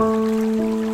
Música